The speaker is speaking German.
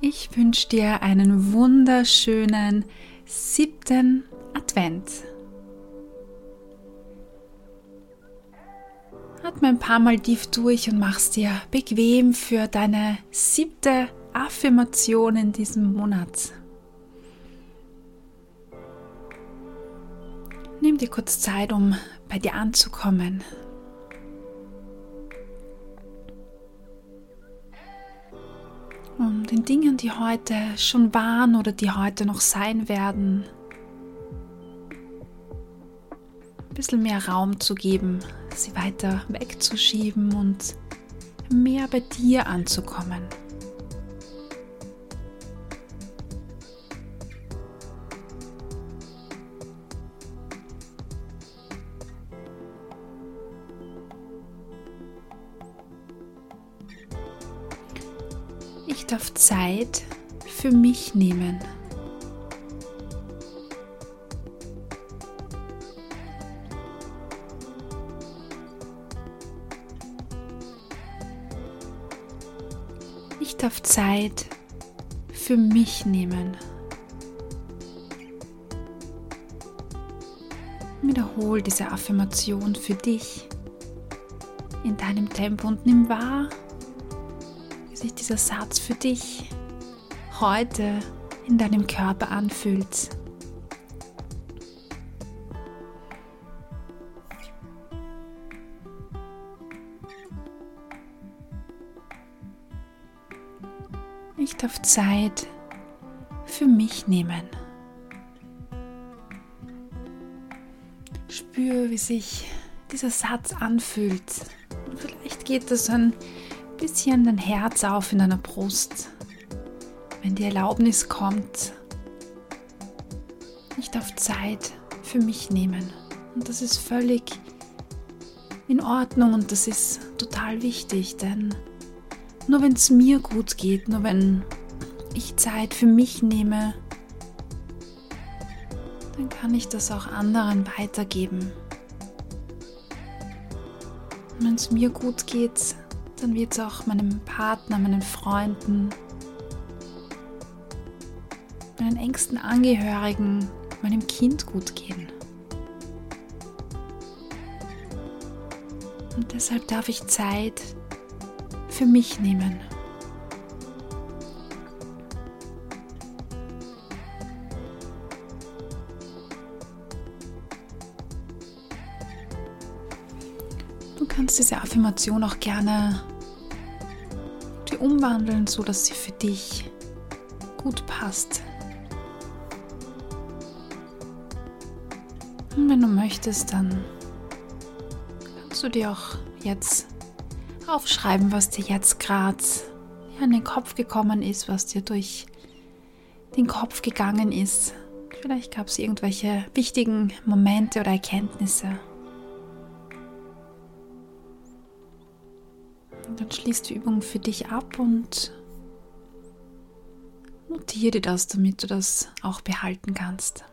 Ich wünsche dir einen wunderschönen siebten Advent. Atme ein paar Mal tief durch und mach's dir bequem für deine siebte Affirmation in diesem Monat. Nimm dir kurz Zeit, um bei dir anzukommen. Den Dingen, die heute schon waren oder die heute noch sein werden, ein bisschen mehr Raum zu geben, sie weiter wegzuschieben und mehr bei dir anzukommen. Ich darf Zeit für mich nehmen. Ich darf Zeit für mich nehmen. Wiederhol diese Affirmation für dich in deinem Tempo und nimm wahr, sich dieser Satz für dich heute in deinem Körper anfühlt. Ich darf Zeit für mich nehmen. Spür, wie sich dieser Satz anfühlt. vielleicht geht das ein bisschen dein Herz auf in deiner Brust, wenn die Erlaubnis kommt. Ich darf Zeit für mich nehmen. Und das ist völlig in Ordnung und das ist total wichtig, denn nur wenn es mir gut geht, nur wenn ich Zeit für mich nehme, dann kann ich das auch anderen weitergeben. Wenn es mir gut geht, dann wird es auch meinem Partner, meinen Freunden, meinen engsten Angehörigen, meinem Kind gut gehen. Und deshalb darf ich Zeit für mich nehmen. Du kannst diese Affirmation auch gerne umwandeln, so dass sie für dich gut passt. Und wenn du möchtest, dann kannst du dir auch jetzt aufschreiben, was dir jetzt gerade in den Kopf gekommen ist, was dir durch den Kopf gegangen ist. Vielleicht gab es irgendwelche wichtigen Momente oder Erkenntnisse. Dann schließt die Übung für dich ab und notiere dir das, damit du das auch behalten kannst.